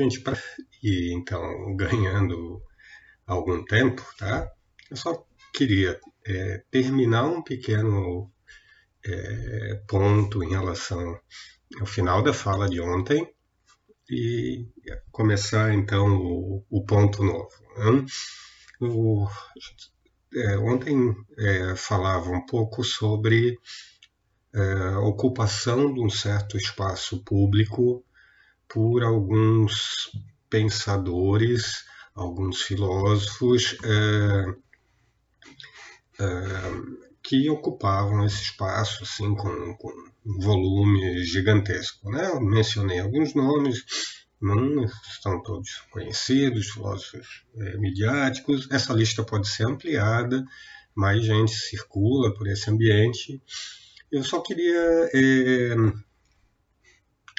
Gente, pra ir então ganhando algum tempo, tá? Eu só queria é, terminar um pequeno é, ponto em relação ao final da fala de ontem e começar então o, o ponto novo. Né? O, é, ontem é, falava um pouco sobre é, ocupação de um certo espaço público por alguns pensadores, alguns filósofos é, é, que ocupavam esse espaço assim com, com um volume gigantesco. Né? Eu mencionei alguns nomes, não estão todos conhecidos, filósofos é, midiáticos. Essa lista pode ser ampliada, mais gente circula por esse ambiente. Eu só queria é,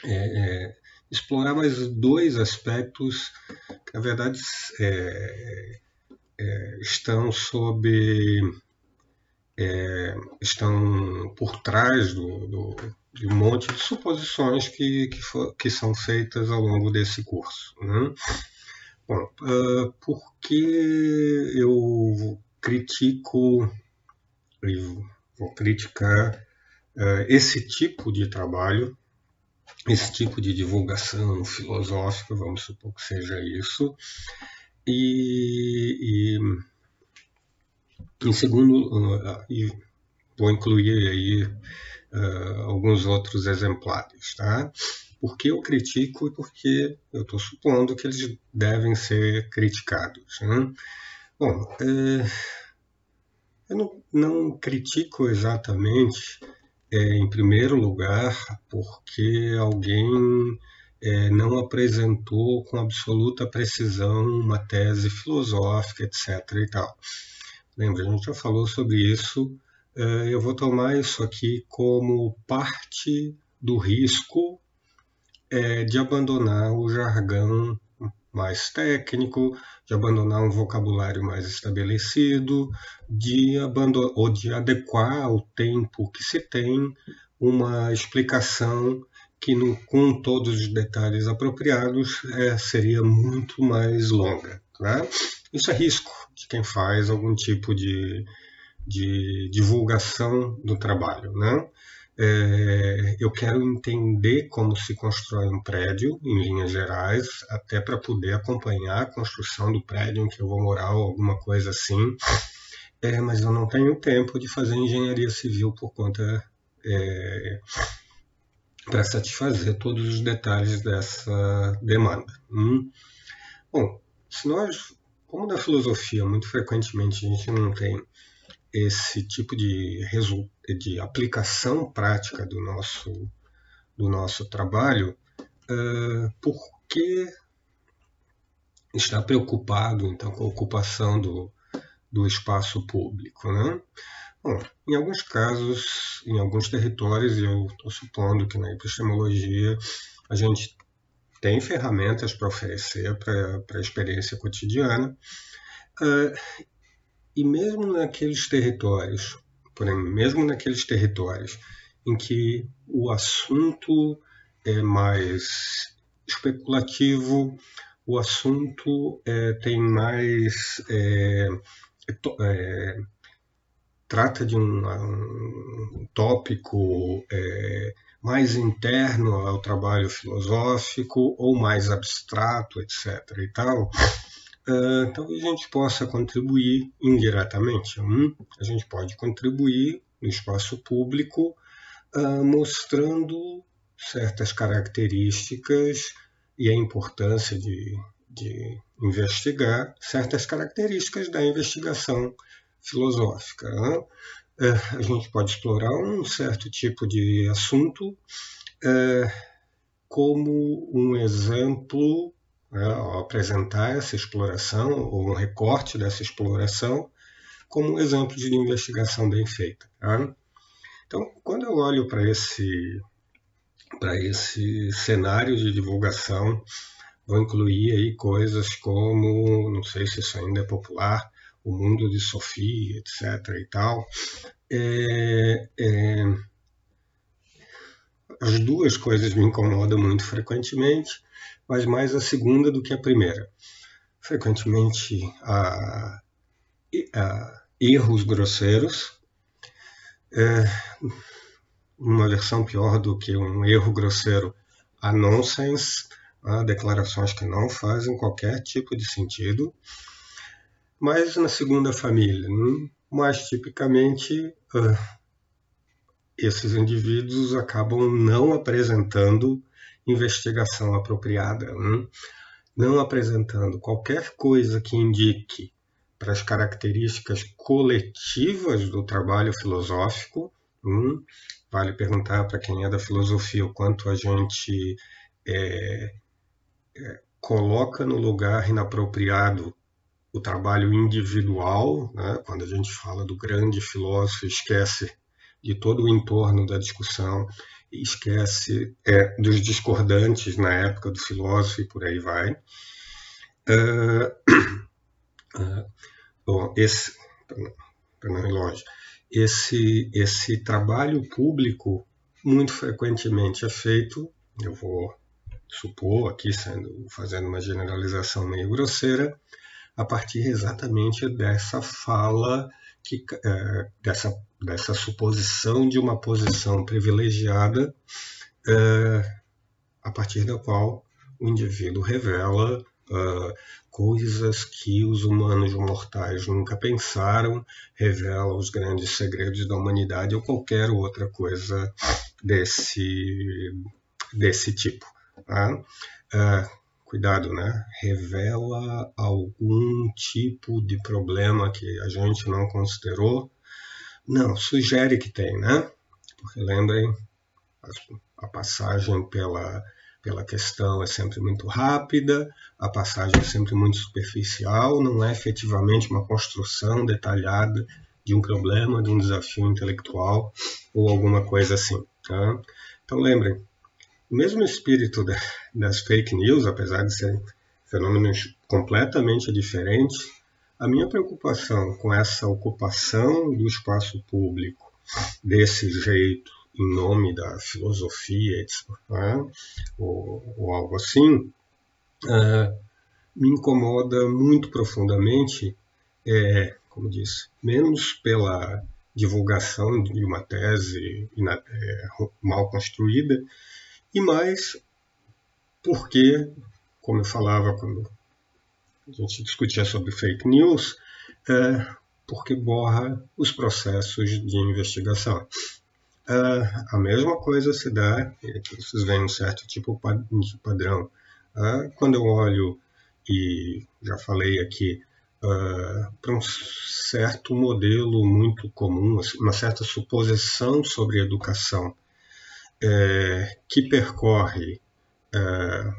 é, explorar mais dois aspectos que, na verdade, é, é, estão sob é, estão por trás do, do, de um monte de suposições que, que, for, que são feitas ao longo desse curso. Né? Bom, uh, por que eu critico e vou criticar uh, esse tipo de trabalho, esse tipo de divulgação filosófica, vamos supor que seja isso, e, e em segundo, uh, e vou incluir aí uh, alguns outros exemplares, tá? Por que eu critico e por que eu estou supondo que eles devem ser criticados. Né? Bom, é, eu não, não, critico exatamente, é, em primeiro lugar, porque alguém é, não apresentou com absoluta precisão uma tese filosófica, etc. E tal. Lembra, a gente já falou sobre isso. É, eu vou tomar isso aqui como parte do risco é, de abandonar o jargão mais técnico, de abandonar um vocabulário mais estabelecido, de ou de adequar ao tempo que se tem uma explicação que, no, com todos os detalhes apropriados, é, seria muito mais longa. Tá? Isso é risco de quem faz algum tipo de, de divulgação do trabalho. Né? É, eu quero entender como se constrói um prédio, em linhas gerais, até para poder acompanhar a construção do prédio em que eu vou morar ou alguma coisa assim. É, mas eu não tenho tempo de fazer engenharia civil por conta é, para satisfazer todos os detalhes dessa demanda. Hum? Bom, se nós como na filosofia, muito frequentemente a gente não tem esse tipo de, de aplicação prática do nosso, do nosso trabalho, uh, por que está preocupado então com a ocupação do, do espaço público? Né? Bom, em alguns casos, em alguns territórios, e eu estou supondo que na epistemologia a gente tem ferramentas para oferecer para a experiência cotidiana. Uh, e mesmo naqueles territórios, porém, mesmo naqueles territórios em que o assunto é mais especulativo, o assunto é, tem mais. É, é, trata de um, um tópico é, mais interno ao trabalho filosófico ou mais abstrato, etc. e tal, uh, talvez a gente possa contribuir indiretamente. Um, a gente pode contribuir no espaço público uh, mostrando certas características e a importância de, de investigar certas características da investigação filosófica. Né? A gente pode explorar um certo tipo de assunto como um exemplo, né, ao apresentar essa exploração, ou um recorte dessa exploração, como um exemplo de investigação bem feita. Tá? Então, quando eu olho para esse, para esse cenário de divulgação, vou incluir aí coisas como, não sei se isso ainda é popular, o mundo de Sofia, etc. e tal. É, é, as duas coisas me incomodam muito frequentemente, mas mais a segunda do que a primeira. Frequentemente há, há erros grosseiros, é, uma versão pior do que um erro grosseiro, a nonsense, a declarações que não fazem qualquer tipo de sentido. Mas na segunda família, hum, mais tipicamente, esses indivíduos acabam não apresentando investigação apropriada, hum, não apresentando qualquer coisa que indique para as características coletivas do trabalho filosófico. Hum, vale perguntar para quem é da filosofia o quanto a gente é, é, coloca no lugar inapropriado o trabalho individual, né? quando a gente fala do grande filósofo, esquece de todo o entorno da discussão, esquece é, dos discordantes na época do filósofo e por aí vai. Uh, uh, bom, esse, para não ir longe, esse, esse trabalho público muito frequentemente é feito, eu vou supor aqui, sendo, fazendo uma generalização meio grosseira, a partir exatamente dessa fala, que, é, dessa, dessa suposição de uma posição privilegiada, é, a partir da qual o indivíduo revela uh, coisas que os humanos mortais nunca pensaram, revela os grandes segredos da humanidade ou qualquer outra coisa desse, desse tipo. Tá? Uh, cuidado, né? Revela algum tipo de problema que a gente não considerou? Não, sugere que tem, né? Porque lembrem, a passagem pela, pela questão é sempre muito rápida, a passagem é sempre muito superficial, não é efetivamente uma construção detalhada de um problema, de um desafio intelectual ou alguma coisa assim. Tá? Então lembrem, o mesmo espírito das fake news, apesar de serem fenômenos completamente diferentes, a minha preocupação com essa ocupação do espaço público desse jeito, em nome da filosofia, né, ou, ou, algo assim, uh, me incomoda muito profundamente, é, como disse, menos pela divulgação de uma tese é, mal construída, e mais porque, como eu falava quando a gente discutia sobre fake news, é, porque borra os processos de investigação. É, a mesma coisa se dá, vocês veem um certo tipo de padrão. É, quando eu olho, e já falei aqui, é, para um certo modelo muito comum, assim, uma certa suposição sobre educação é, que percorre é,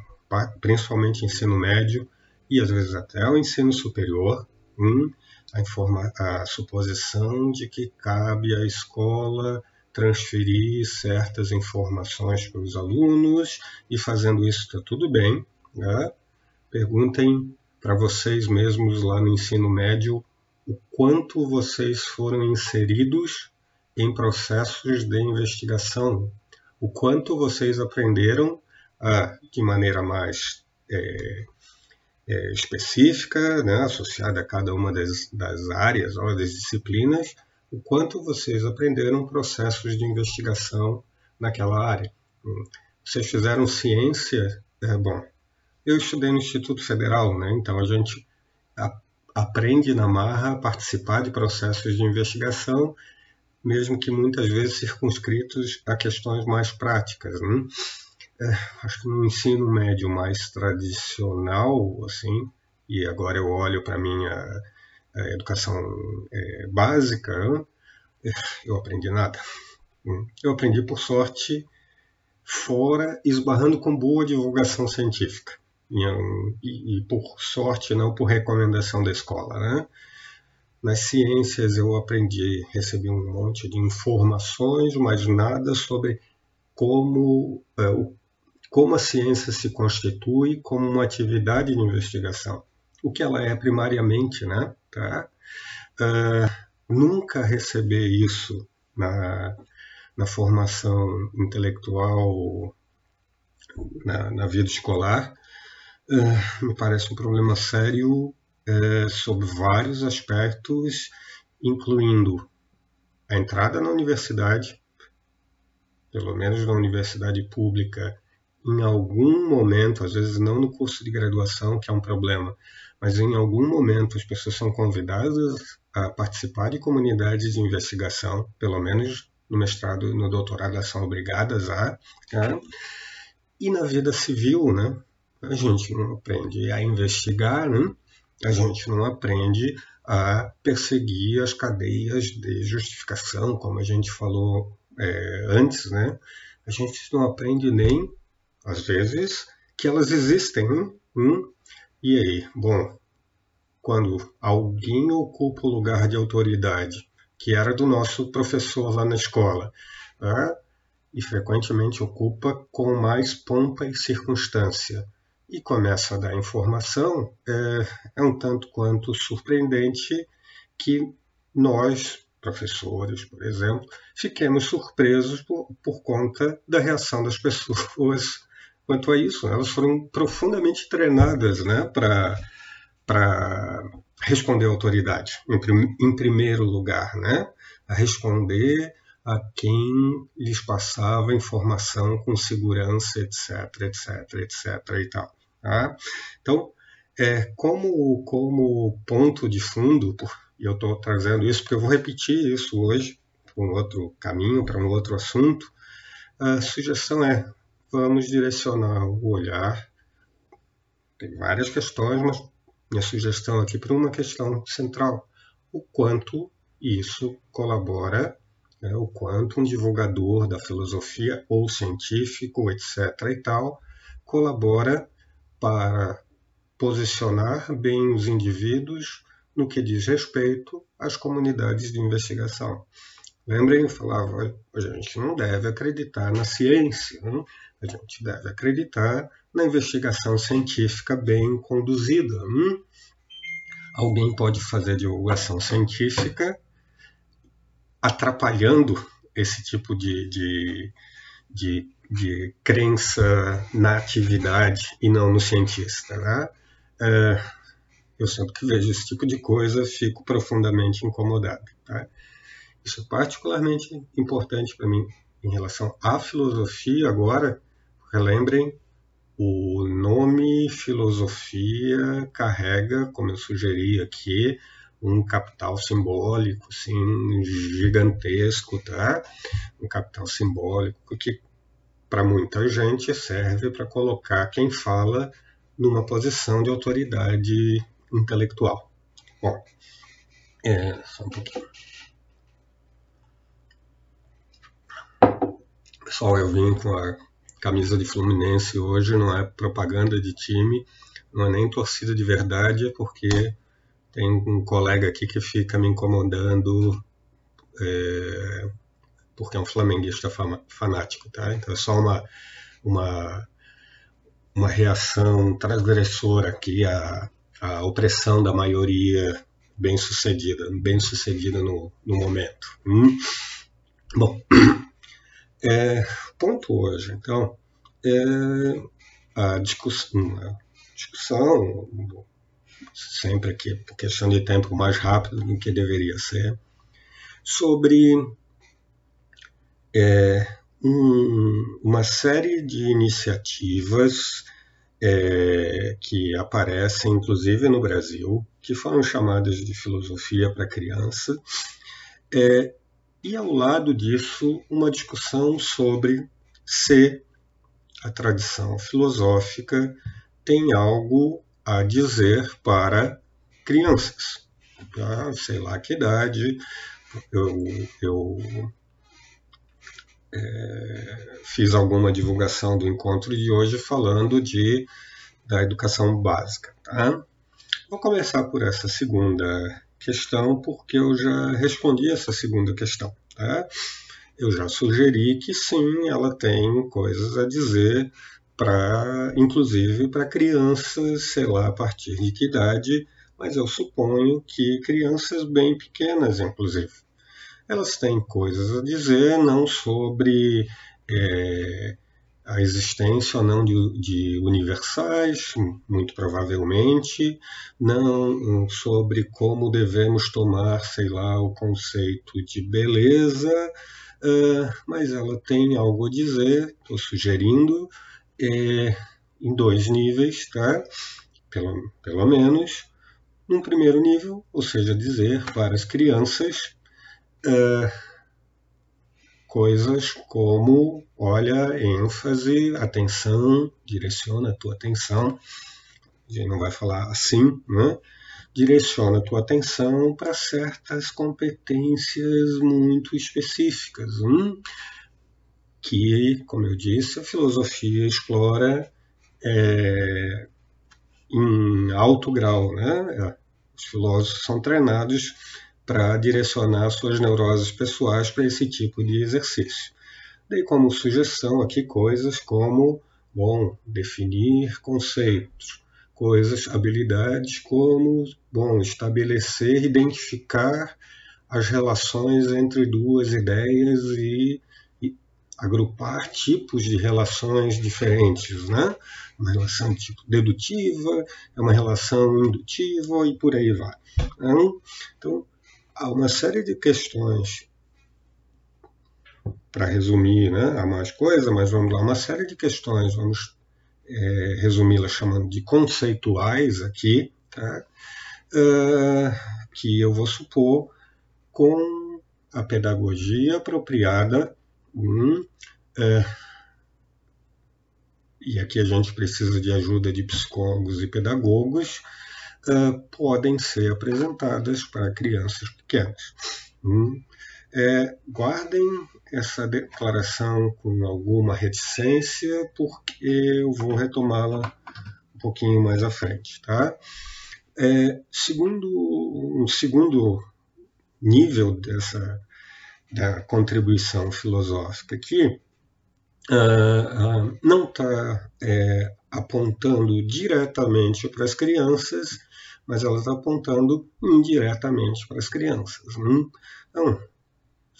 principalmente ensino médio e às vezes até o ensino superior, hum, a, a suposição de que cabe à escola transferir certas informações para os alunos e fazendo isso está tudo bem. Né? Perguntem para vocês mesmos lá no ensino médio o quanto vocês foram inseridos em processos de investigação o quanto vocês aprenderam a, de maneira mais é, é, específica, né, associada a cada uma das, das áreas ou das disciplinas, o quanto vocês aprenderam processos de investigação naquela área. Vocês fizeram ciência, é, bom, eu estudei no Instituto Federal, né, então a gente a, aprende na marra a participar de processos de investigação mesmo que muitas vezes circunscritos a questões mais práticas. Né? É, acho que no ensino médio mais tradicional, assim, e agora eu olho para a minha educação é, básica, é, eu aprendi nada. Hum. Eu aprendi, por sorte, fora, esbarrando com boa divulgação científica. E, e, por sorte, não por recomendação da escola. Né? Nas ciências eu aprendi, recebi um monte de informações, mas nada sobre como, é, como a ciência se constitui como uma atividade de investigação. O que ela é primariamente, né? Tá? Uh, nunca receber isso na, na formação intelectual, na, na vida escolar, uh, me parece um problema sério uh, sob vários aspectos, incluindo a entrada na universidade, pelo menos na universidade pública, em algum momento, às vezes não no curso de graduação, que é um problema, mas em algum momento as pessoas são convidadas a participar de comunidades de investigação, pelo menos no mestrado e no doutorado elas são obrigadas a. Né? E na vida civil, né? A gente não aprende a investigar, né? A gente não aprende a perseguir as cadeias de justificação, como a gente falou é, antes, né? A gente não aprende nem, às vezes, que elas existem. Hum? E aí? Bom, quando alguém ocupa o lugar de autoridade, que era do nosso professor lá na escola, né? e frequentemente ocupa com mais pompa e circunstância, e começa a dar informação, é, é um tanto quanto surpreendente que nós, professores, por exemplo, fiquemos surpresos por, por conta da reação das pessoas quanto a isso. Elas foram profundamente treinadas né, para responder à autoridade, em, prim, em, primeiro lugar, né, a responder a quem lhes passava informação com segurança, etc, etc, etc e tal. Tá? Então, é, como, como ponto de fundo, e eu estou trazendo isso porque eu vou repetir isso hoje, para um outro caminho, para um outro assunto, a sugestão é: vamos direcionar o olhar. Tem várias questões, mas minha sugestão aqui para uma questão central: o quanto isso colabora, né, o quanto um divulgador da filosofia ou científico, etc. e tal, colabora para posicionar bem os indivíduos no que diz respeito às comunidades de investigação. Lembrem, eu falava, a gente não deve acreditar na ciência, né? A gente deve acreditar na investigação científica bem conduzida. Hum? Alguém pode fazer divulgação científica atrapalhando esse tipo de, de, de de crença na atividade e não no cientista. Né? É, eu sempre que vejo esse tipo de coisa fico profundamente incomodado. Tá? Isso é particularmente importante para mim em relação à filosofia agora. Relembrem, o nome filosofia carrega, como eu sugeri aqui, um capital simbólico, assim, gigantesco, tá? Um capital simbólico que para muita gente, serve para colocar quem fala numa posição de autoridade intelectual. Bom, é, só um pouquinho. Pessoal, eu vim com a camisa de Fluminense hoje, não é propaganda de time, não é nem torcida de verdade, é porque tem um colega aqui que fica me incomodando é, porque é um flamenguista fanático, tá? Então é só uma, uma, uma reação transgressora aqui à, à opressão da maioria bem sucedida, bem sucedida no, no momento. Hum? Bom, é, ponto hoje, então, é a discussão, a discussão sempre aqui, por questão de tempo mais rápido do que deveria ser, sobre é, um, uma série de iniciativas é, que aparecem, inclusive no Brasil, que foram chamadas de filosofia para criança, é, e ao lado disso, uma discussão sobre se a tradição filosófica tem algo a dizer para crianças. Ah, sei lá que idade, eu, eu é, fiz alguma divulgação do encontro de hoje falando de, da educação básica. Tá? Vou começar por essa segunda questão, porque eu já respondi essa segunda questão. Tá? Eu já sugeri que sim, ela tem coisas a dizer para, inclusive para crianças, sei lá a partir de que idade, mas eu suponho que crianças bem pequenas, inclusive elas têm coisas a dizer não sobre é, a existência ou não de, de, universais, muito provavelmente, não sobre como devemos tomar, sei lá, o conceito de beleza, uh, mas ela tem algo a dizer, estou sugerindo, é, em dois níveis, tá? pelo, pelo menos. Num primeiro nível, ou seja, dizer para as crianças. Uh, coisas como, olha, ênfase, atenção, direciona a tua atenção. A gente não vai falar assim, né? Direciona a tua atenção para certas competências muito específicas, hum? que, como eu disse, a filosofia explora é, em alto grau, né? Os filósofos são treinados para direcionar suas neuroses pessoais para esse tipo de exercício. Dei como sugestão aqui coisas como, bom, definir conceitos, coisas, habilidades como, bom, estabelecer, identificar as relações entre duas ideias e, e agrupar tipos de relações diferentes, né? Uma relação tipo dedutiva, é uma relação indutiva e por aí vai. Então, então há uma série de questões, para resumir, né? há mais coisa, mas vamos lá, uma série de questões, vamos é, resumi-las chamando de conceituais aqui, tá? Uh, que eu vou supor com a pedagogia apropriada, hum, é, e aqui a gente precisa de ajuda de psicólogos e pedagogos, uh, podem ser apresentadas para crianças pequenas. Hum? É, guardem essa declaração com alguma reticência, porque eu vou retomá-la um pouquinho mais à frente. Tá? É, segundo, um segundo nível dessa da contribuição filosófica aqui uh, uh, não está é, apontando diretamente para as crianças, mas ela está apontando indiretamente para as crianças. Hum? Então,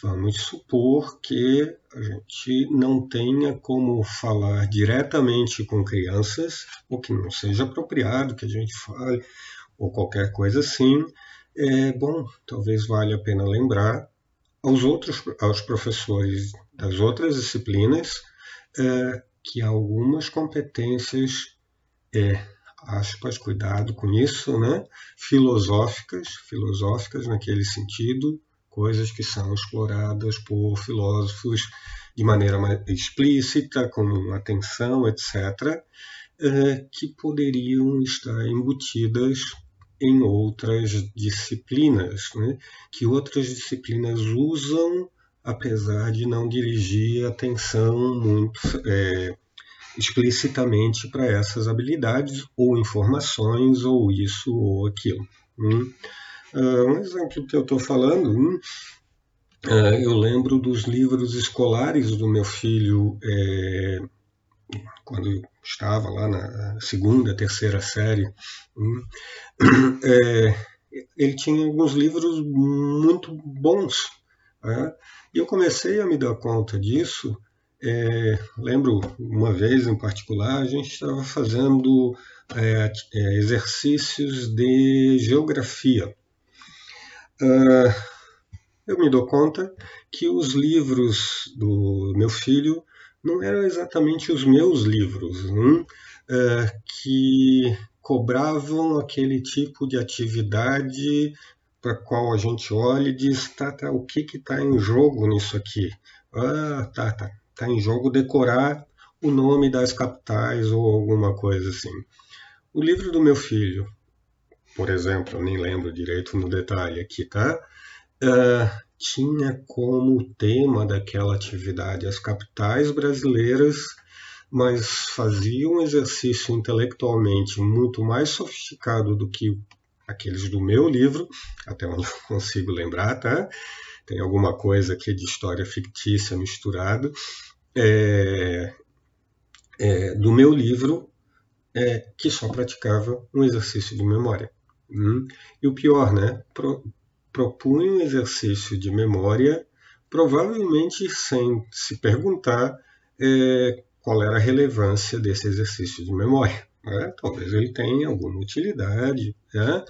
vamos supor que a gente não tenha como falar diretamente com crianças, ou que não seja apropriado que a gente fale, ou qualquer coisa assim. É, bom, talvez valha a pena lembrar aos outros, aos professores das outras disciplinas, é, que algumas competências é, aspas, cuidado com isso, né? filosóficas, filosóficas naquele sentido, coisas que são exploradas por filósofos de maneira explícita, com atenção, etc., eh, que poderiam estar embutidas em outras disciplinas, né? que outras disciplinas usam, apesar de não dirigir atenção muito é, explicitamente para essas habilidades ou informações ou isso ou aquilo. Hum. Uh, um exemplo que eu estou falando, hum, uh, eu lembro dos livros escolares do meu filho é, quando estava lá na segunda, terceira série. Hum, é, ele tinha alguns livros muito bons. Né? E eu comecei a me dar conta disso é, lembro uma vez em particular, a gente estava fazendo é, é, exercícios de geografia. Uh, eu me dou conta que os livros do meu filho não eram exatamente os meus livros, uh, que cobravam aquele tipo de atividade para qual a gente olha e diz, tá, tá, o que está em jogo nisso aqui? Ah, tá, tá está em jogo decorar o nome das capitais ou alguma coisa assim. O livro do meu filho, por exemplo, eu nem lembro direito no detalhe aqui, tá? Uh, tinha como tema daquela atividade as capitais brasileiras, mas fazia um exercício intelectualmente muito mais sofisticado do que aqueles do meu livro, até onde eu consigo lembrar, tá? Tem alguma coisa aqui de história fictícia misturado, é, é, do meu livro é, que só praticava um exercício de memória. Hum? E o pior, né? Pro, propunha um exercício de memória, provavelmente sem se perguntar é, qual era a relevância desse exercício de memória. Né? Talvez ele tenha alguma utilidade, né?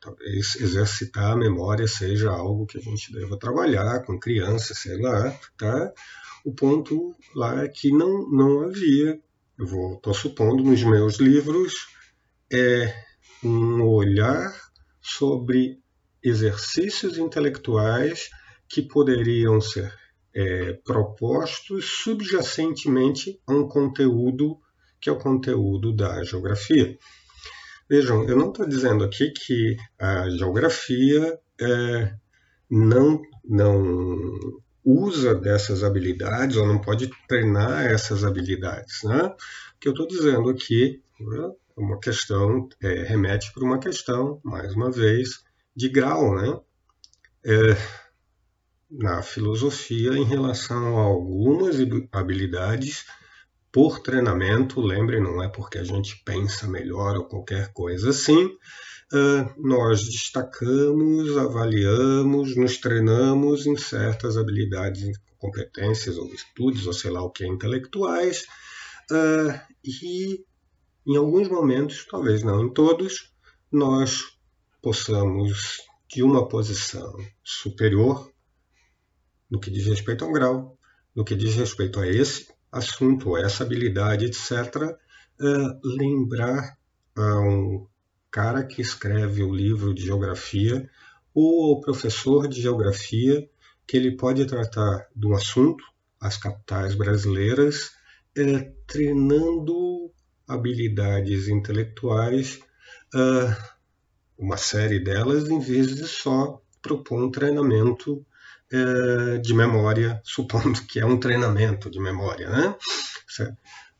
talvez exercitar a memória seja algo que a gente deva trabalhar com crianças, sei lá, tá? O ponto lá é que não, não havia, eu estou supondo nos meus livros, é um olhar sobre exercícios intelectuais que poderiam ser é, propostos subjacentemente a um conteúdo que é o conteúdo da geografia. Vejam, eu não estou dizendo aqui que a geografia é, não, não usa dessas habilidades ou não pode treinar essas habilidades. Né? O que eu estou dizendo aqui né, é uma questão, é, remete para uma questão, mais uma vez, de grau. Né? É, na filosofia em relação a algumas habilidades por treinamento, lembre, não é porque a gente pensa melhor ou qualquer coisa assim, uh, nós destacamos, avaliamos, nos treinamos em certas habilidades, competências ou estudos, ou sei lá o que, intelectuais, uh, e em alguns momentos, talvez não em todos, nós possamos, de uma posição superior, no que diz respeito ao grau, no que diz respeito a esse assunto, essa habilidade, etc., uh, lembrar a um cara que escreve o livro de geografia ou ao professor de geografia que ele pode tratar do assunto, as capitais brasileiras, uh, treinando habilidades intelectuais, uh, uma série delas, em vez de só propor um treinamento é, de memória, supondo que é um treinamento de memória. Né?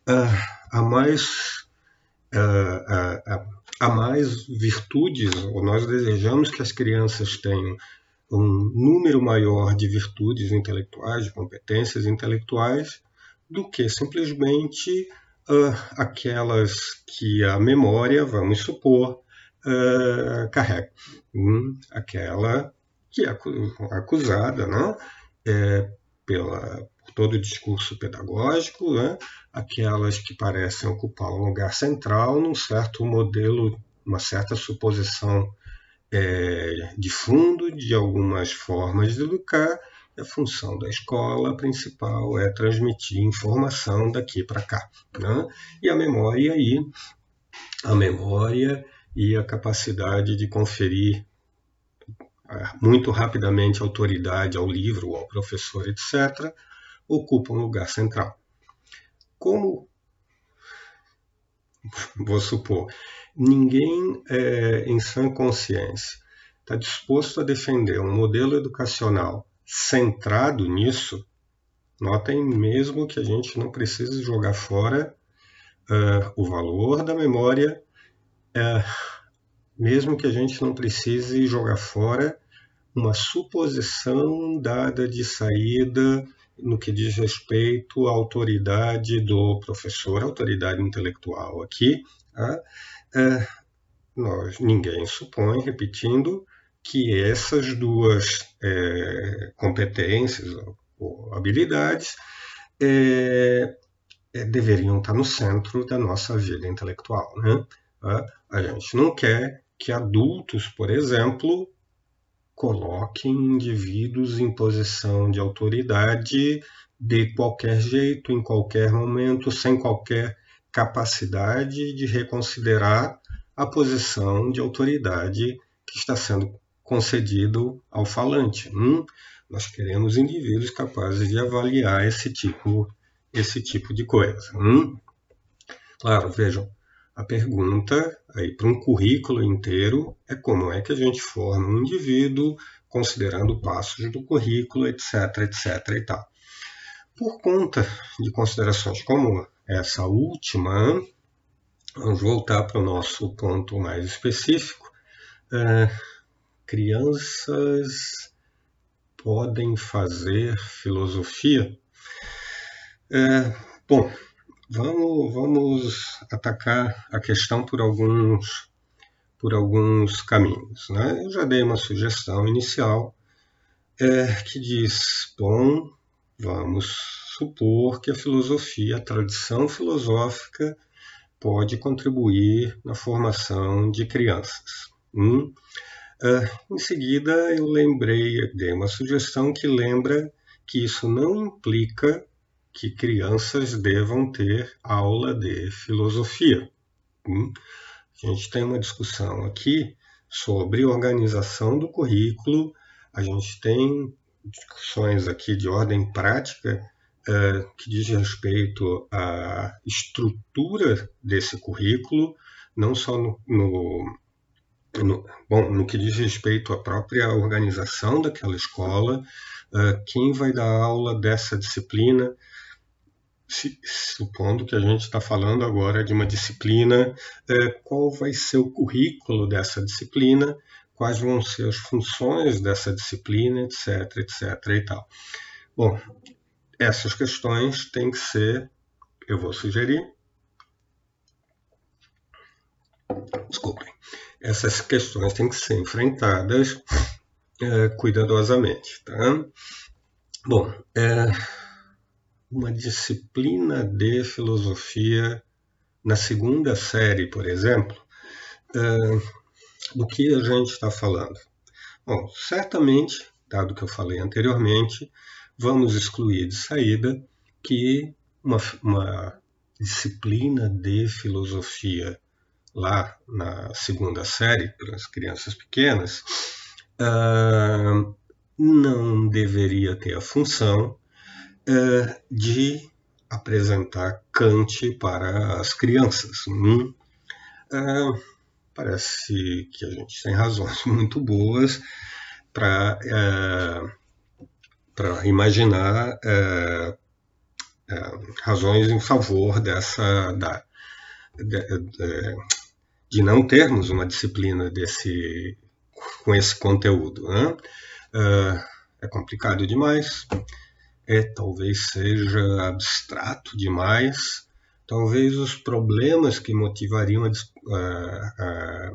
Uh, há mais uh, há mais virtudes, ou nós desejamos que as crianças tenham um número maior de virtudes intelectuais, de competências intelectuais, do que simplesmente uh, aquelas que a memória, vamos supor, uh, carrega. Hum, aquela que é acusada né, é, pela, por todo o discurso pedagógico, né, aquelas que parecem ocupar um lugar central num certo modelo, uma certa suposição é, de fundo de algumas formas de educar. A função da escola principal é transmitir informação daqui para cá. Né? E a memória aí, a memória e a capacidade de conferir muito rapidamente autoridade ao livro, ao professor, etc., ocupa um lugar central. Como, vou supor, ninguém é, em sã consciência está disposto a defender um modelo educacional centrado nisso, notem mesmo que a gente não precisa jogar fora uh, o valor da memória. Uh, mesmo que a gente não precise jogar fora uma suposição dada de saída no que diz respeito à autoridade do professor, autoridade intelectual aqui, tá? é, nós, ninguém supõe, repetindo, que essas duas é, competências ou habilidades é, é, deveriam estar no centro da nossa vida intelectual. Né? Tá? A gente não quer que adultos, por exemplo, coloquem indivíduos em posição de autoridade de qualquer jeito, em qualquer momento, sem qualquer capacidade de reconsiderar a posição de autoridade que está sendo concedido ao falante. Hum? Nós queremos indivíduos capazes de avaliar esse tipo, esse tipo de coisa. Hum? Claro, vejam, a pergunta aí para um currículo inteiro é como é que a gente forma um indivíduo considerando passos do currículo, etc, etc e tal. Por conta de considerações como essa última, vamos voltar para o nosso ponto mais específico. É, crianças podem fazer filosofia? É, bom, Vamos, vamos atacar a questão por alguns, por alguns caminhos. Né? Eu já dei uma sugestão inicial é, que diz: bom, vamos supor que a filosofia, a tradição filosófica, pode contribuir na formação de crianças. Hum? Uh, em seguida, eu lembrei, dei uma sugestão que lembra que isso não implica que crianças devam ter aula de filosofia. Hum? A gente tem uma discussão aqui sobre organização do currículo, a gente tem discussões aqui de ordem prática uh, que diz respeito à estrutura desse currículo, não só no, no, no, bom, no que diz respeito à própria organização daquela escola, uh, quem vai dar aula dessa disciplina, se, supondo que a gente está falando agora de uma disciplina, uh, qual vai ser o currículo dessa disciplina, quais vão ser as funções dessa disciplina, etc, etc e tal. Bom, essas questões têm que ser, eu vou sugerir, desculpem, essas questões têm que ser enfrentadas é, cuidadosamente, tá? Bom, é, uma disciplina de filosofia na segunda série, por exemplo, é, do que a gente está falando? Bom, certamente, dado que eu falei anteriormente, vamos excluir de saída que uma, uma disciplina de filosofia lá na segunda série, para as crianças pequenas, uh, não deveria ter a função uh, de apresentar Kant para as crianças. Hum? Uh, parece que a gente tem razões muito boas para é, para imaginar é, é, razões em favor dessa da, de, de, de, não termos uma disciplina desse com esse conteúdo. Né? É, é complicado demais, é talvez seja abstrato demais talvez os problemas que motivariam a, a,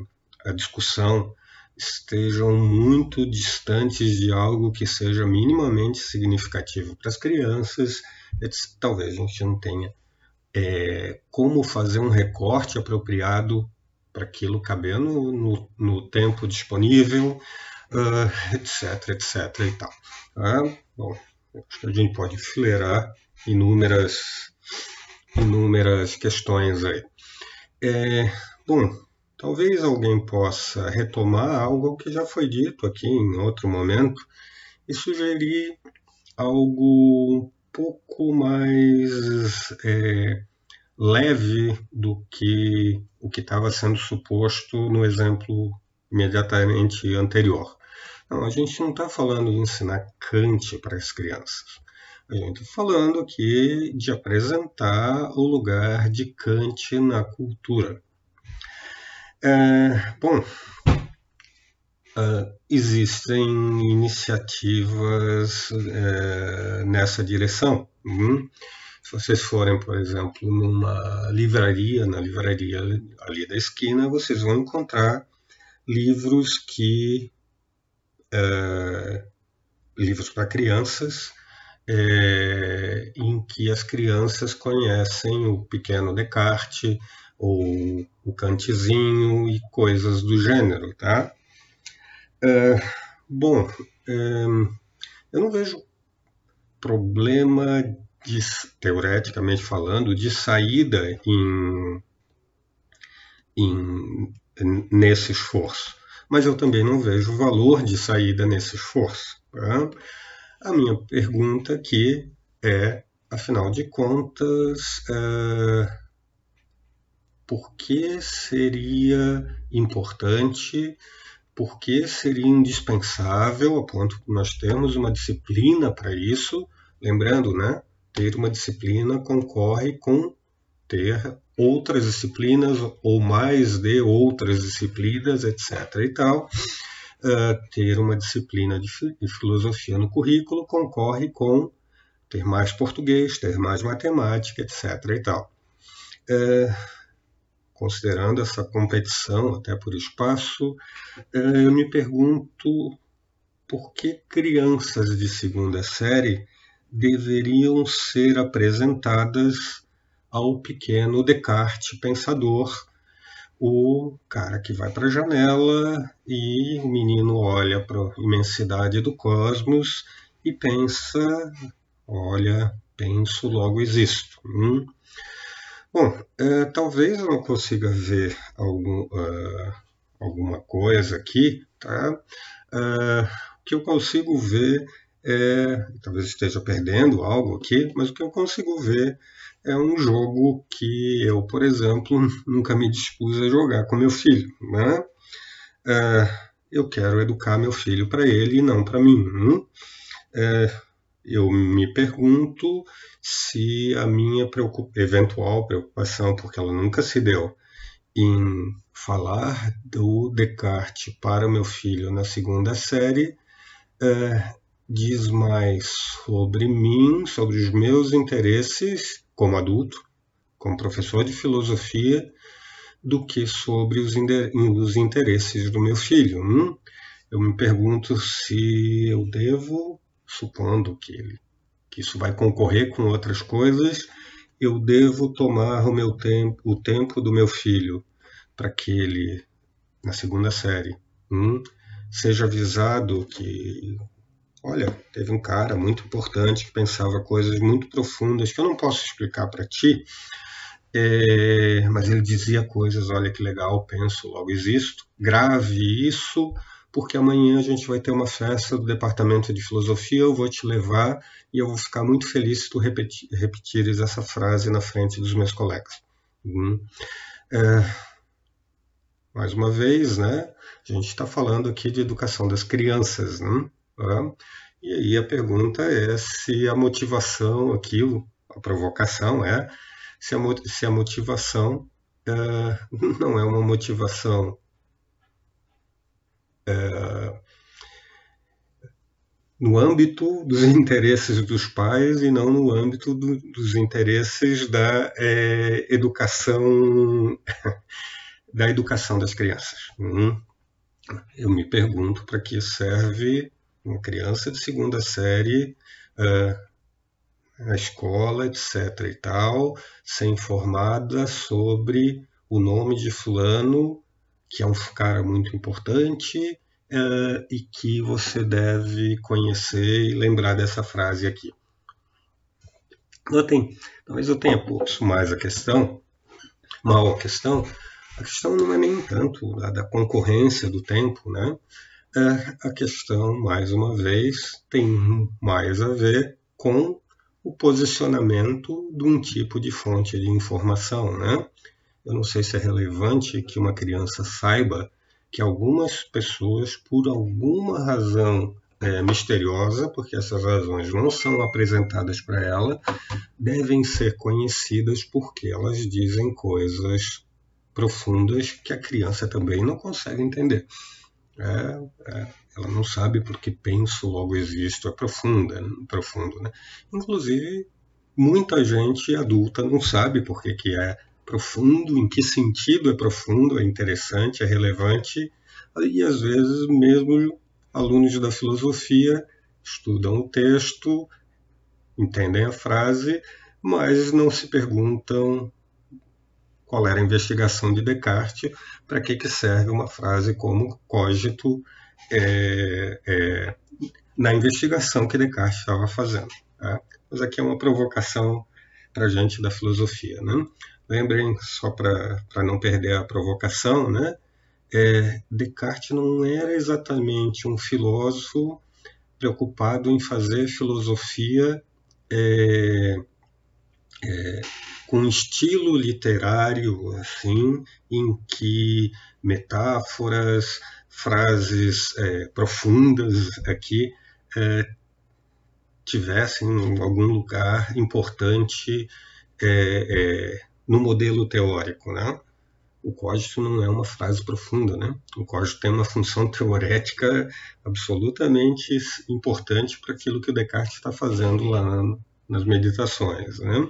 a, discussão estejam muito distantes de algo que seja minimamente significativo para as crianças. Talvez a gente não tenha é, como fazer um recorte apropriado para aquilo caber no, no, no tempo disponível, uh, etc, etc e tal. Ah, bom, a gente pode fileirar inúmeras inúmeras questões aí. É, bom, talvez alguém possa retomar algo que já foi dito aqui em outro momento e sugerir algo um pouco mais é, leve do que o que estava sendo suposto no exemplo imediatamente anterior. Não, a gente não está falando de ensinar Kant para as crianças. A gente está falando aqui de apresentar o lugar de Kant na cultura. É, bom, uh, existem iniciativas uh, nessa direção. Uhum. Se vocês forem, por exemplo, numa livraria, na livraria ali da esquina, vocês vão encontrar livros que uh, livros para crianças é, em que as crianças conhecem o pequeno Descartes ou o Kantezinho e coisas do gênero, tá? É, bom, é, eu não vejo problema de, teoreticamente falando, de saída em, em, nesse esforço. Mas eu também não vejo valor de saída nesse esforço. Tá? A minha pergunta aqui é, afinal de contas, é, por que seria importante, por que seria indispensável, a ponto que nós temos uma disciplina para isso? Lembrando, né? Ter uma disciplina concorre com ter outras disciplinas ou mais de outras disciplinas, etc. e tal uh, ter uma disciplina de, de filosofia no currículo concorre com ter mais português, ter mais matemática, etc. e tal. Uh, considerando essa competição até por espaço, uh, eu me pergunto por que crianças de segunda série deveriam ser apresentadas ao pequeno Descartes pensador, o cara que vai para a janela e o menino olha para a imensidade do cosmos e pensa, olha, penso, logo existo. Hum? Bom, é, talvez eu não consiga ver algum, uh, alguma coisa aqui, tá? Uh, o que eu consigo ver é, talvez esteja perdendo algo aqui, mas o que eu consigo ver é um jogo que eu, por exemplo, nunca me dispus a jogar com meu filho, né? Uh, eu quero educar meu filho para ele e não para mim. Hum? eu me pergunto se a minha preocup... eventual preocupação, porque ela nunca se deu, em falar do Descartes para o meu filho na segunda série, é, diz mais sobre mim, sobre os meus interesses como adulto, como professor de filosofia, do que sobre os, interesses do meu filho. Hum? Eu me pergunto se eu devo supondo que, ele, que isso vai concorrer com outras coisas, eu devo tomar o meu tempo, o tempo do meu filho, para que ele, na segunda série, hum, seja avisado que, olha, teve um cara muito importante que pensava coisas muito profundas que eu não posso explicar para ti, é, mas ele dizia coisas, olha que legal, penso, logo existo, grave isso porque amanhã a gente vai ter uma festa do departamento de filosofia, eu vou te levar e eu vou ficar muito feliz se tu repetir, repetires essa frase na frente dos meus colegas. Hum. É, mais uma vez, né? A gente está falando aqui de educação das crianças, né? E aí a pergunta é se a motivação aqui, a provocação é se a, se a motivação é, não é uma motivação é, no âmbito dos interesses dos pais e não no âmbito do, dos interesses da é, educação da educação das crianças. Hum. Eu me pergunto para que serve uma criança de segunda série uh, na escola, etc. e tal, ser informada sobre o nome de fulano que é um cara muito importante uh, e que você deve conhecer e lembrar dessa frase aqui. Notem, talvez eu tenha posto mais a questão, mal a questão, a questão não é nem tanto a da concorrência do tempo, né? É, a questão, mais uma vez, tem mais a ver com o posicionamento de um tipo de fonte de informação, né? Eu não sei se é relevante que uma criança saiba que algumas pessoas, por alguma razão é, misteriosa, porque essas razões não são apresentadas para ela, devem ser conhecidas porque elas dizem coisas profundas que a criança também não consegue entender. É, é, ela não sabe porque penso, logo existo, é profunda, profundo. Né? Inclusive, muita gente adulta não sabe porque que é profundo, em que sentido é profundo, é interessante, é relevante, e às vezes mesmo alunos da filosofia estudam o texto, entendem a frase, mas não se perguntam qual era a investigação de Descartes, para que, que serve uma frase como cogito é, é, na investigação que Descartes estava fazendo. Tá? Mas aqui é uma provocação para a gente da filosofia. Né? Lembrem, só para não perder a provocação, né? É, Descartes não era exatamente um filósofo preocupado em fazer filosofia é, é, com estilo literário, assim, em que metáforas, frases é, profundas aqui é, tivessem algum lugar importante é, é no modelo teórico, né? O código não é uma frase profunda, né? O código tem uma função teorética absolutamente importante para aquilo que o Descartes está fazendo lá nas meditações, né?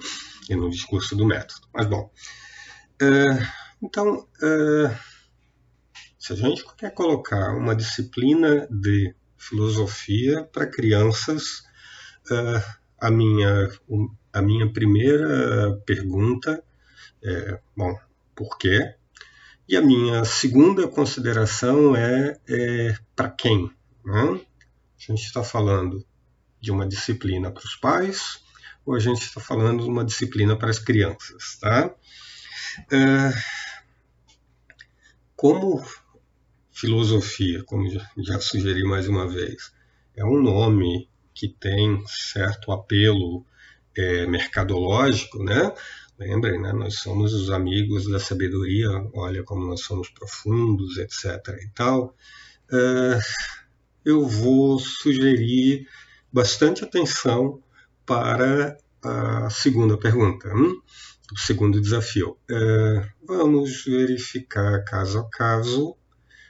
E no discurso do método. Mas bom, é, então, é, se a gente quer colocar uma disciplina de filosofia para crianças, é, a minha, a minha primeira pergunta é, bom, por quê? E a minha segunda consideração é, é para quem? Né? A gente está falando de uma disciplina para os pais ou a gente está falando de uma disciplina para as crianças, tá? É, como filosofia, como já sugeri mais uma vez, é um nome que tem certo apelo é, mercadológico, né? Lembrem, né? Nós somos os amigos da sabedoria, olha como nós somos profundos, etc. e tal. É, eu vou sugerir bastante atenção para a segunda pergunta, hum? o segundo desafio. É, vamos verificar caso a caso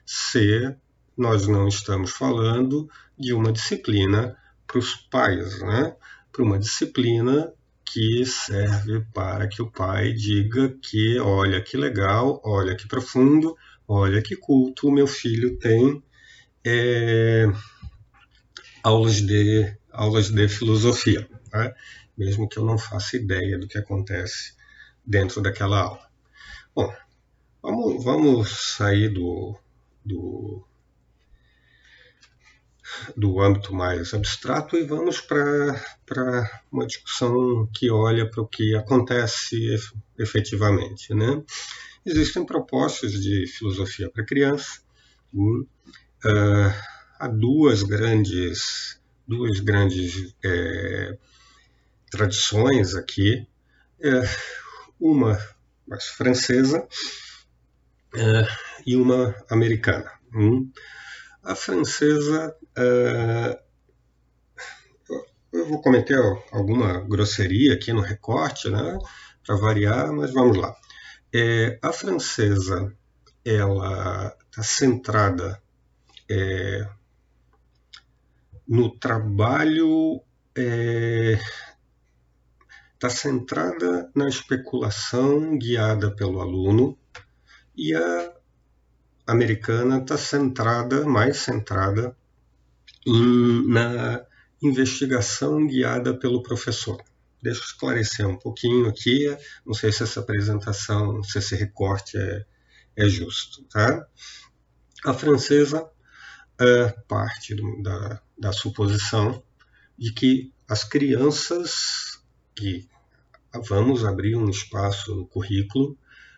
se nós não estamos falando de uma disciplina para os pais, né? para uma disciplina que serve para que o pai diga que, olha que legal, olha que profundo, olha que culto, meu filho tem é, aulas, de, aulas de filosofia, né? mesmo que eu não faça ideia do que acontece dentro daquela aula. Bom, vamos, vamos sair do, do do âmbito mais abstrato e vamos para uma discussão que olha para o que acontece efetivamente. Né? Existem propostas de filosofia para criança. Uh, há duas grandes, duas grandes é, tradições aqui. É, uma mais francesa é, e uma americana. Hum? A francesa, uh, eu vou cometer alguma grosseria aqui no recorte, né, para variar, mas vamos lá. É, a francesa, ela está centrada é, no trabalho, está é, centrada na especulação guiada pelo aluno e a americana está centrada, mais centrada, em, na investigação guiada pelo professor. Deixa eu esclarecer um pouquinho aqui, não sei se essa apresentação, se esse recorte é, é justo. Tá? A francesa parte do, da, da suposição de que as crianças, que vamos abrir um espaço no currículo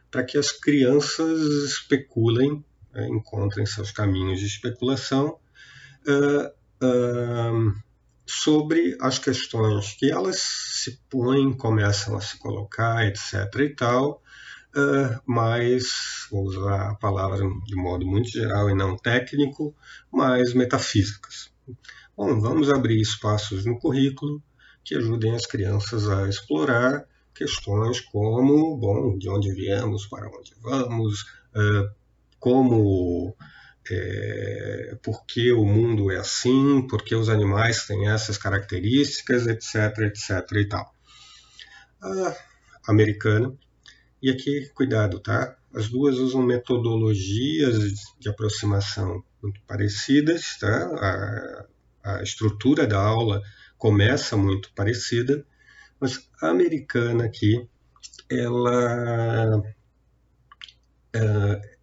para que as crianças especulem é, encontrem seus caminhos de especulação uh, uh, sobre as questões que elas se põem, começam a se colocar, etc. e tal, uh, mas, vou usar a palavra de modo muito geral e não técnico, mas metafísicas. Bom, vamos abrir espaços no currículo que ajudem as crianças a explorar questões como, bom, de onde viemos, para onde vamos, uh, como é, por que o mundo é assim, por que os animais têm essas características, etc, etc e tal. A americana, e aqui, cuidado, tá? As duas usam metodologias de aproximação muito parecidas, tá? A, a estrutura da aula começa muito parecida, mas a americana aqui, ela é,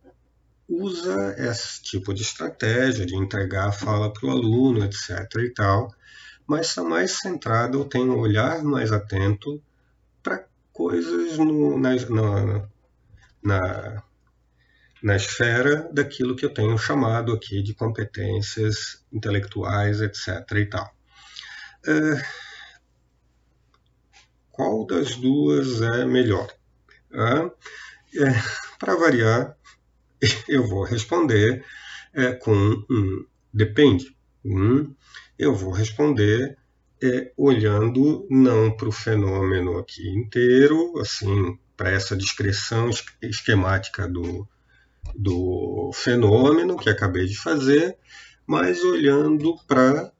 usa esse tipo de estratégia de entregar a fala para o aluno, etc. e tal, mas está mais centrado, tem um olhar mais atento coisas no, na, na, na, na esfera daquilo que eu tenho chamado aqui de competências intelectuais, etc. e tal. É, qual das duas é melhor? É, para variar, eu vou responder é, com um depende. Hum, eu vou responder é, olhando não para o fenômeno aqui inteiro, assim, para essa descrição esquemática do, do fenômeno que acabei de fazer, mas olhando para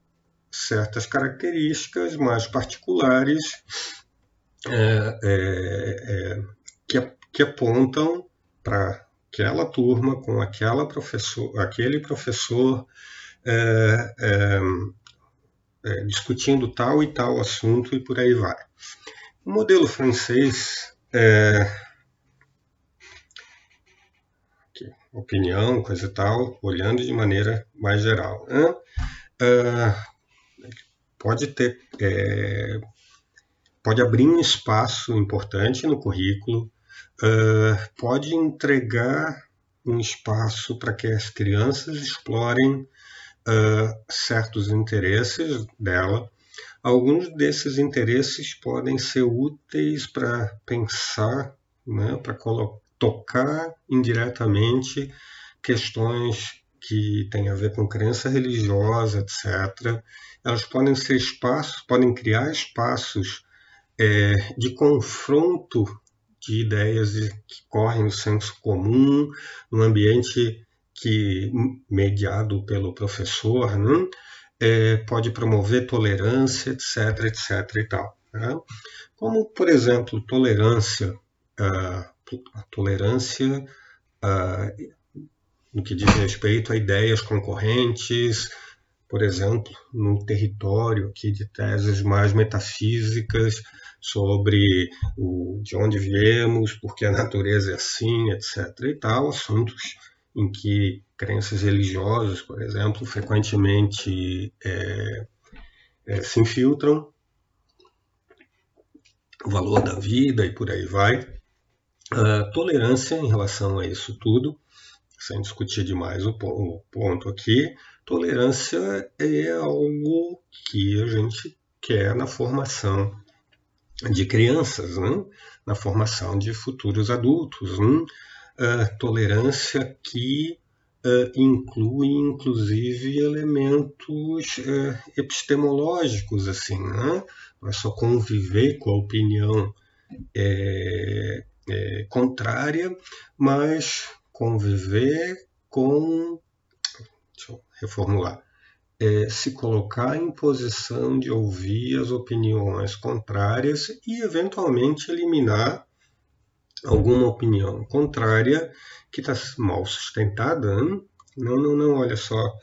certas características mais particulares é, é, é que, que apontam para aquela turma com aquela professor, aquele professor é, discutindo tal e tal assunto e por aí vai. O modelo francês é, opinião, coisa e tal, olhando de maneira mais geral. Uh, pode ter, é, pode abrir um espaço importante no currículo, uh, pode entregar um espaço para que as crianças explorem uh, certos interesses dela. Alguns desses interesses podem ser úteis para pensar, né, para tocar indiretamente questões que têm a ver com crença religiosa, etc. Elas podem ser espaços, podem criar espaços é, de confronto de ideias que correm no senso comum, no ambiente que mediado pelo professor, né? é, pode promover tolerância, etc, etc e tal. Né? Como, por exemplo, tolerância uh, a tolerância no que diz respeito a ideias concorrentes, por exemplo, no território aqui de teses mais metafísicas sobre o, de onde viemos, porque a natureza é assim, etc. e tal, assuntos em que crenças religiosas, por exemplo, frequentemente é, é, se infiltram, o valor da vida e por aí vai. Uh, tolerância em relação a isso tudo, sem discutir demais o, o ponto aqui, tolerância é algo que a gente quer na formação de crianças, né? na formação de futuros adultos. Né? Tolerância que uh, inclui, inclusive, elementos uh, epistemológicos, assim, né? não é só conviver com a opinião é, é, contrária, mas conviver com. Deixa eu reformular. É, se colocar em posição de ouvir as opiniões contrárias e, eventualmente, eliminar alguma opinião contrária que está mal sustentada. Hein? Não, não, não, olha só.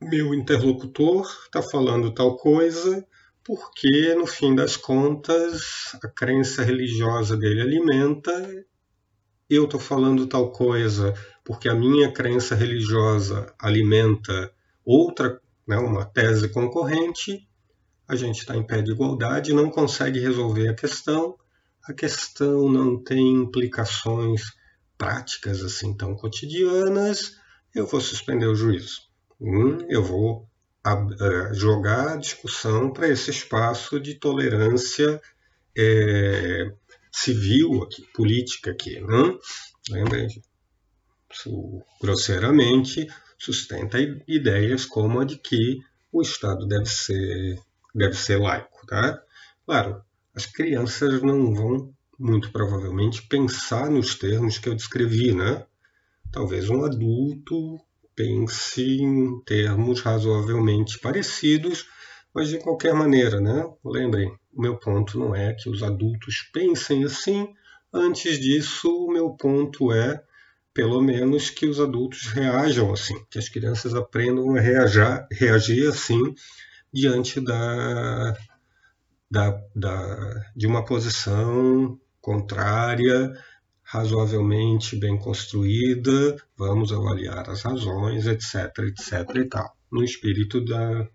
Meu interlocutor está falando tal coisa, porque, no fim das contas, a crença religiosa dele alimenta. Eu estou falando tal coisa porque a minha crença religiosa alimenta outra, né, uma tese concorrente. A gente está em pé de igualdade, não consegue resolver a questão. A questão não tem implicações práticas assim tão cotidianas. Eu vou suspender o juízo. Hum, eu vou a, a jogar a discussão para esse espaço de tolerância é, civil, aqui, política aqui. Né? Lembrem, grosseiramente, sustenta ideias como a de que o Estado deve ser, deve ser laico. Tá? Claro, as crianças não vão, muito provavelmente, pensar nos termos que eu descrevi. Né? Talvez um adulto pense em termos razoavelmente parecidos, mas de qualquer maneira, né? Lembrem, o meu ponto não é que os adultos pensem assim, antes disso, o meu ponto é, pelo menos, que os adultos reajam assim, que as crianças aprendam a reagir, reagir assim diante da, da, da, de uma posição contrária razoavelmente bem construída, vamos avaliar as razões, etc, etc e tal, no espírito da,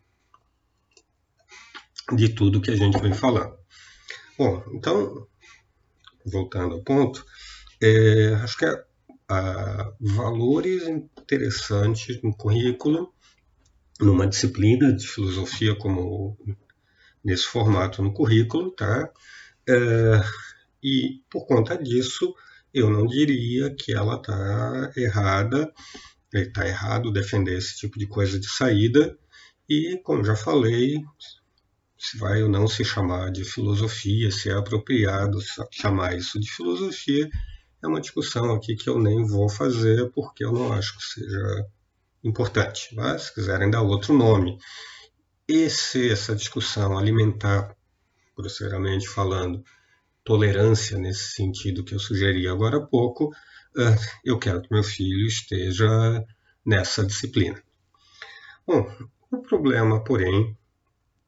de tudo que a gente vem falando. Bom, então, voltando ao ponto, é, acho que há valores interessantes no currículo, numa disciplina de filosofia como nesse formato no currículo, tá? É, e por conta disso, eu não diria que ela está errada, está errado defender esse tipo de coisa de saída, e, como já falei, se vai ou não se chamar de filosofia, se é apropriado chamar isso de filosofia, é uma discussão aqui que eu nem vou fazer, porque eu não acho que seja importante. Mas, se quiserem dar outro nome, e se essa discussão alimentar, grosseiramente falando, tolerância nesse sentido que eu sugeri agora há pouco, eu quero que meu filho esteja nessa disciplina. Bom, O problema, porém,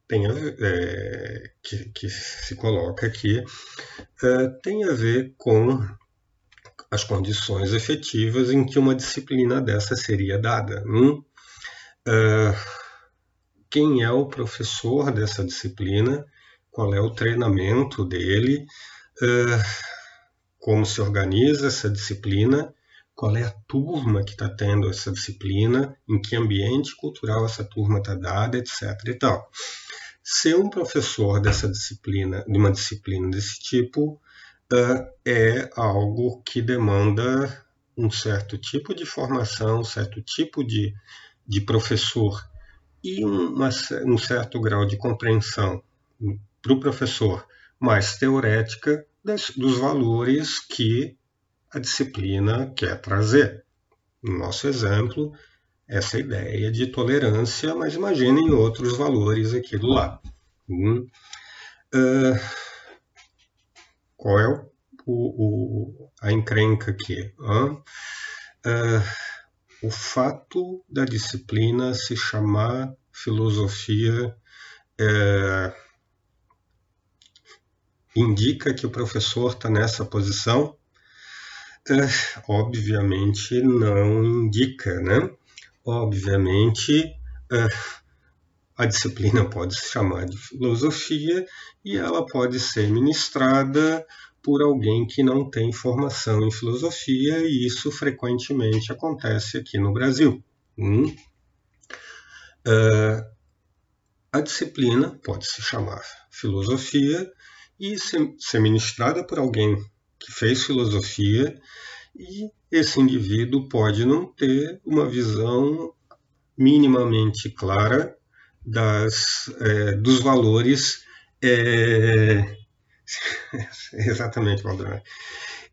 tem a, é, que, que, se coloca aqui é, tem a ver com as condições efetivas em que uma disciplina dessa seria dada. Hum? É, quem é o professor dessa disciplina? Qual é o treinamento dele? É, como se organiza essa disciplina? Qual é a turma que está tendo essa disciplina? Em que ambiente cultural essa turma está dada, etc. E tal. Ser um professor dessa disciplina, de uma disciplina desse tipo, uh, é algo que demanda um certo tipo de formação, um certo tipo de, de professor e uma, um certo grau de compreensão para o professor mais teorética das, dos valores que a disciplina quer trazer. No nosso exemplo, essa ideia de tolerância, mas imaginem outros valores aqui do lado. Hum. Uh, qual é o, o, a encrenca aqui? Uh, o fato da disciplina se chamar filosofia uh, indica que o professor está nessa posição? obviamente não indica, né? obviamente, eh, a disciplina pode se chamar de filosofia e ela pode ser ministrada por alguém que não tem formação em filosofia, e isso frequentemente acontece aqui no Brasil. Hum? Uh, a disciplina pode se chamar filosofia e ser, ministrada por alguém que fez filosofia e esse indivíduo pode não ter uma visão minimamente clara das, é, dos valores. É, exatamente, Valdemar.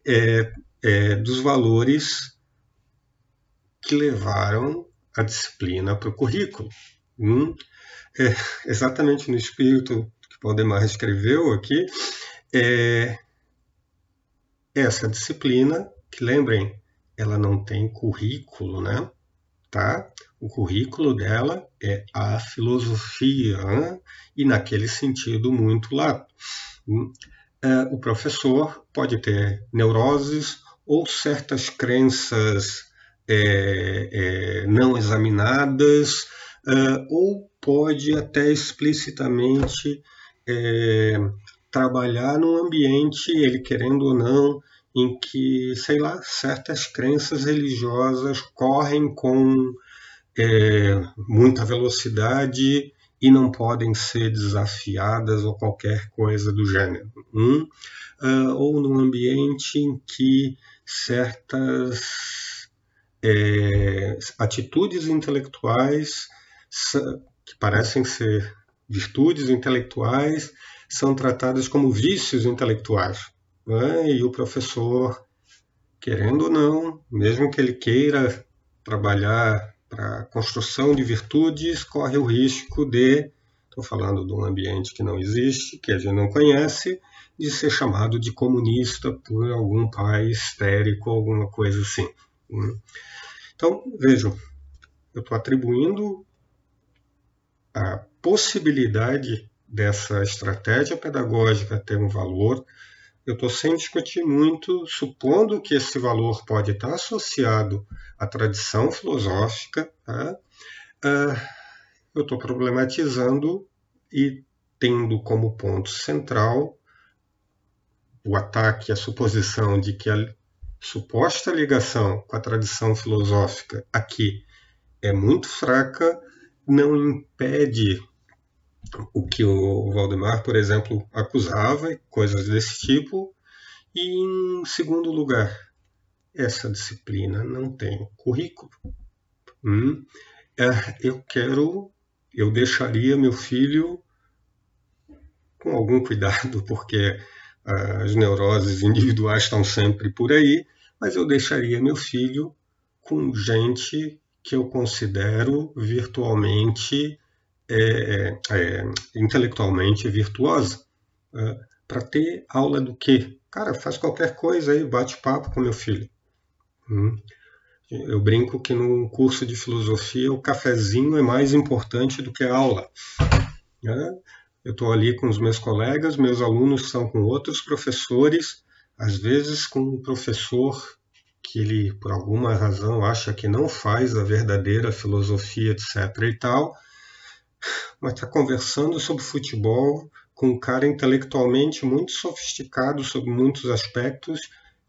É, é, dos valores que levaram a disciplina para o currículo. Hum? É, exatamente no espírito que Valdemar escreveu aqui, é, essa disciplina que lembrem, ela não tem currículo, né? Tá? O currículo dela é a filosofia, né? e naquele sentido muito lá. É, o professor pode ter neuroses ou certas crenças é, é, não examinadas, é, ou pode até explicitamente trabalhar num ambiente, ele querendo ou não, em que, sei lá, certas crenças religiosas correm com muita velocidade e não podem ser desafiadas ou qualquer coisa do gênero. Uh, ou num ambiente em que certas é, atitudes intelectuais que parecem ser virtudes intelectuais são tratadas como vícios intelectuais né? e o professor, querendo ou não, mesmo que ele queira trabalhar para a construção de virtudes, corre o risco de, estou falando de um ambiente que não existe, que a gente não conhece, de ser chamado de comunista por algum pai histérico, alguma coisa assim. Né? Então, vejam, eu estou atribuindo a possibilidade dessa estratégia pedagógica ter um valor eu estou sem discutir muito, supondo que esse valor pode estar associado à tradição filosófica, tá? uh, eu estou problematizando e tendo como ponto central o ataque à suposição de que a suposta ligação com a tradição filosófica aqui é muito fraca, não impede o que o Valdemar, por exemplo, acusava, coisas desse tipo. E, em segundo lugar, essa disciplina não tem currículo. Hum, é, eu quero, eu deixaria meu filho com algum cuidado, porque ah, as neuroses individuais estão sempre por aí, mas eu deixaria meu filho com gente que eu considero virtualmente é, é, intelectualmente virtuosa. É, para ter aula do quê? Cara, faz qualquer coisa aí, bate papo com meu filho. Hum. Eu brinco que no curso de filosofia o cafezinho é mais importante do que a aula. Né? Eu estou ali com os meus colegas, meus alunos são com outros professores, às vezes com um professor que ele, por alguma razão, acha que não faz a verdadeira filosofia, etc. e tal, mas está conversando sobre futebol com um cara intelectualmente muito sofisticado sobre muitos aspectos,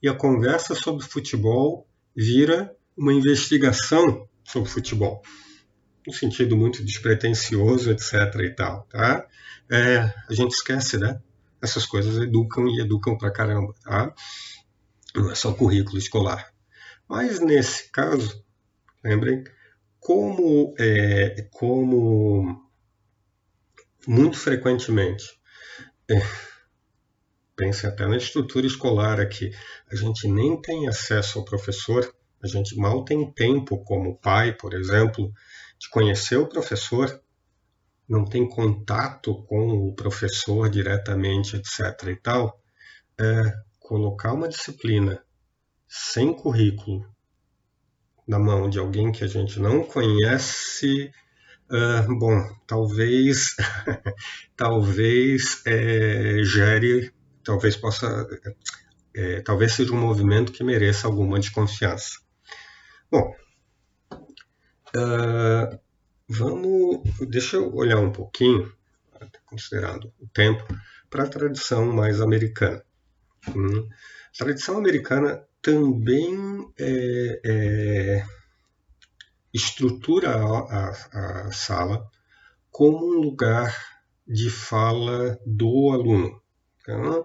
e a conversa sobre futebol vira uma investigação sobre futebol, no sentido muito despretensioso, etc. e tal, tá? É, a gente esquece, né? Essas coisas educam e educam pra caramba, tá? Não é só currículo escolar. Mas nesse caso, lembrem, como, é, como muito frequentemente, é, pense até na estrutura escolar aqui, a gente nem tem acesso ao professor, a gente mal tem tempo, como pai, por exemplo, de conhecer o professor, não tem contato com o professor diretamente, etc. e tal, é, colocar uma disciplina sem currículo na mão de alguém que a gente não conhece, uh, bom, talvez, talvez é, gere, talvez possa, é, talvez seja um movimento que mereça alguma desconfiança. Bom, uh, vamos, deixa eu olhar um pouquinho, considerando o tempo, para a tradição mais americana. Hum, a tradição americana também é, é, estrutura a, a, a, sala como um lugar de fala do aluno. Tá?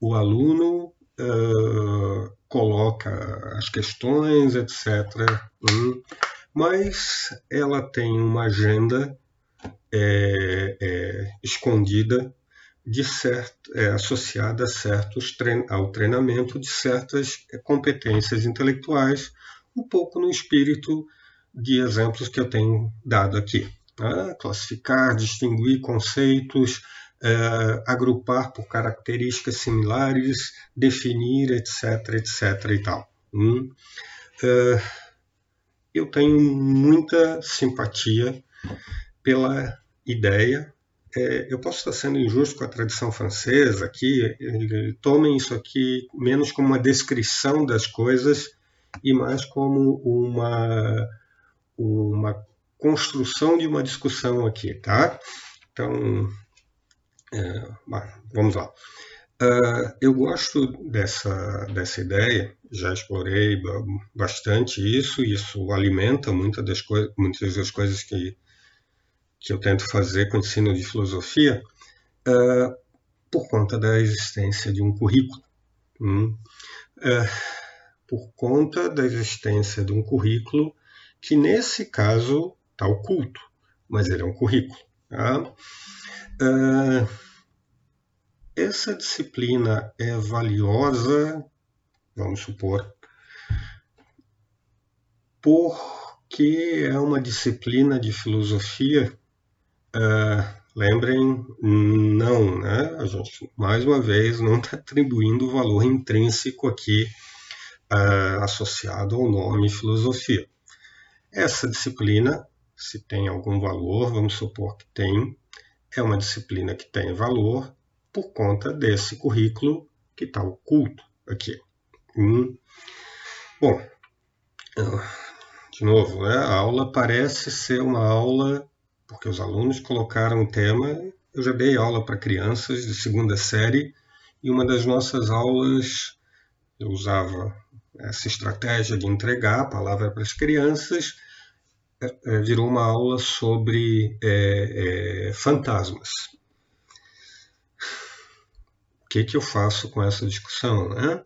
O aluno uh, coloca as questões, etc. Hum, mas ela tem uma agenda é, é, escondida certo, é, associada a certos trein, ao treinamento de certas é, competências intelectuais, um pouco no espírito de exemplos que eu tenho dado aqui. Né? Classificar, distinguir conceitos, é, agrupar por características similares, definir, etc, etc e tal. Hum. É, eu tenho muita simpatia pela ideia é, eu posso estar sendo injusto com a tradição francesa aqui, tomem isso aqui menos como uma descrição das coisas e mais como uma, uma construção de uma discussão aqui, tá? Então, é, vamos lá. Uh, eu gosto dessa, dessa ideia, já explorei bastante isso, isso alimenta muitas das, muitas das coisas que que eu tento fazer com o ensino de filosofia uh, por conta da existência de um currículo. Hum? Uh, por conta da existência de um currículo que, nesse caso, está oculto, mas ele é um currículo. Tá? Uh, essa disciplina é valiosa, vamos supor, porque é uma disciplina de filosofia Uh, lembrem, não, né? A gente, mais uma vez, não está atribuindo valor intrínseco aqui uh, associado ao nome filosofia. Essa disciplina, se tem algum valor, vamos supor que tem, é uma disciplina que tem valor por conta desse currículo que está oculto aqui. Hum. Bom, de novo, né, a aula parece ser uma aula porque os alunos colocaram o tema. Eu já dei aula para crianças de segunda série e uma das nossas aulas eu usava essa estratégia de entregar a palavra para as crianças, é, é, virou uma aula sobre é, é, fantasmas. O que, que eu faço com essa discussão? Né?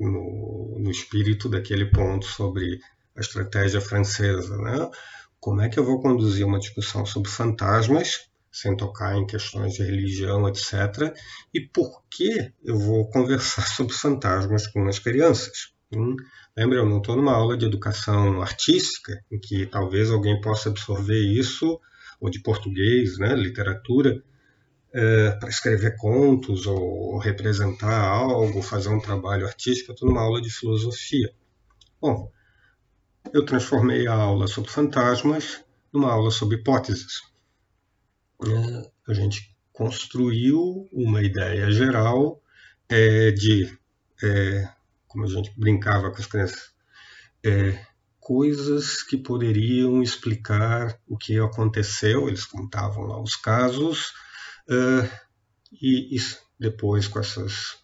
No, no espírito daquele ponto sobre a estratégia francesa. Né? Como é que eu vou conduzir uma discussão sobre fantasmas, sem tocar em questões de religião, etc. E por que eu vou conversar sobre fantasmas com as crianças? Hum? Lembra, eu não estou numa aula de educação artística, em que talvez alguém possa absorver isso, ou de português, né, literatura, é, para escrever contos ou representar algo, fazer um trabalho artístico. Eu estou numa aula de filosofia. Bom, eu transformei a aula sobre fantasmas numa aula sobre hipóteses. É, a gente construiu uma ideia geral é, de, é, como a gente brincava com as crianças, é, coisas que poderiam explicar o que aconteceu. Eles contavam lá os casos uh, e, e, depois com essas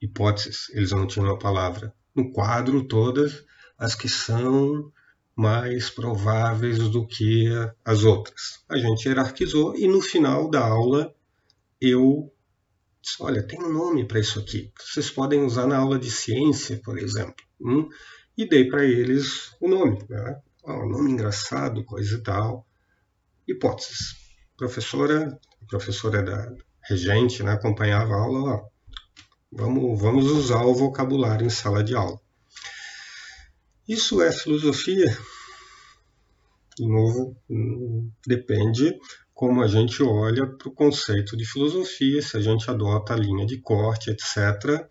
hipóteses, eles não tinham a palavra. No quadro, todas as que são mais prováveis do que as outras. A gente hierarquizou e no final da aula eu disse, olha, tem um nome para isso aqui. Vocês podem usar na aula de ciência, por exemplo. Hum? E dei para eles o nome. Né? Oh, nome engraçado, coisa e tal. Hipóteses. Professora, professora da regente, né, acompanhava a aula, ó, vamos, vamos usar o vocabulário em sala de aula. Isso é filosofia? De novo, depende como a gente olha para o conceito de filosofia, se a gente adota a linha de corte, etc.,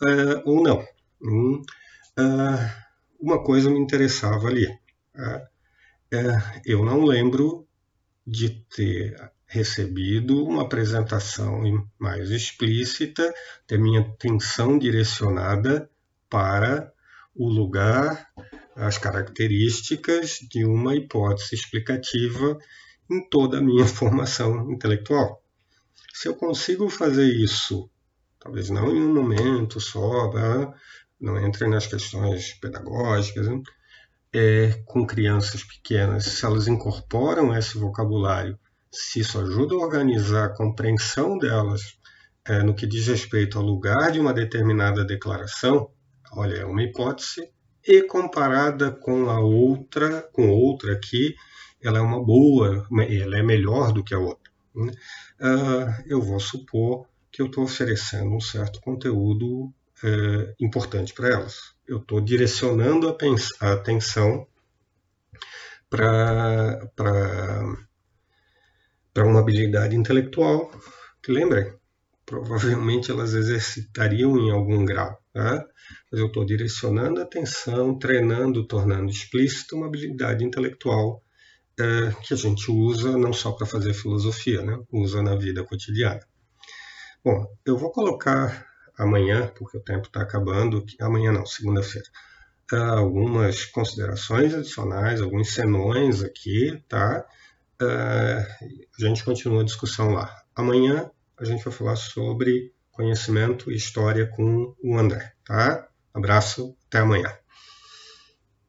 é, ou não. Hum, é, uma coisa me interessava ali. É eu não lembro de ter recebido uma apresentação mais explícita, ter minha atenção direcionada para o lugar, as características de uma hipótese explicativa em toda a minha formação intelectual. Se eu consigo fazer isso, talvez não em um momento só, não entre nas questões pedagógicas, né? é, com crianças pequenas, se elas incorporam esse vocabulário, se isso ajuda a organizar a compreensão delas é, no que diz respeito ao lugar de uma determinada declaração, olha, é uma hipótese, e comparada com a outra, com outra aqui, ela é uma boa, ela é melhor do que a outra. Né? Uh, eu vou supor que eu estou oferecendo um certo conteúdo uh, importante para elas. Eu estou direcionando a, a atenção para uma habilidade intelectual que, lembrem, provavelmente elas exercitariam em algum grau. Tá? Mas eu estou direcionando a atenção, treinando, tornando explícita uma habilidade intelectual é, que a gente usa não só para fazer filosofia, né? usa na vida cotidiana. Bom, eu vou colocar amanhã, porque o tempo está acabando, amanhã não, segunda-feira, uh, algumas considerações adicionais, alguns senões aqui, tá? Uh, a gente continua a discussão lá. Amanhã a gente vai falar sobre conhecimento e história com o André, tá? Abraço, até amanhã.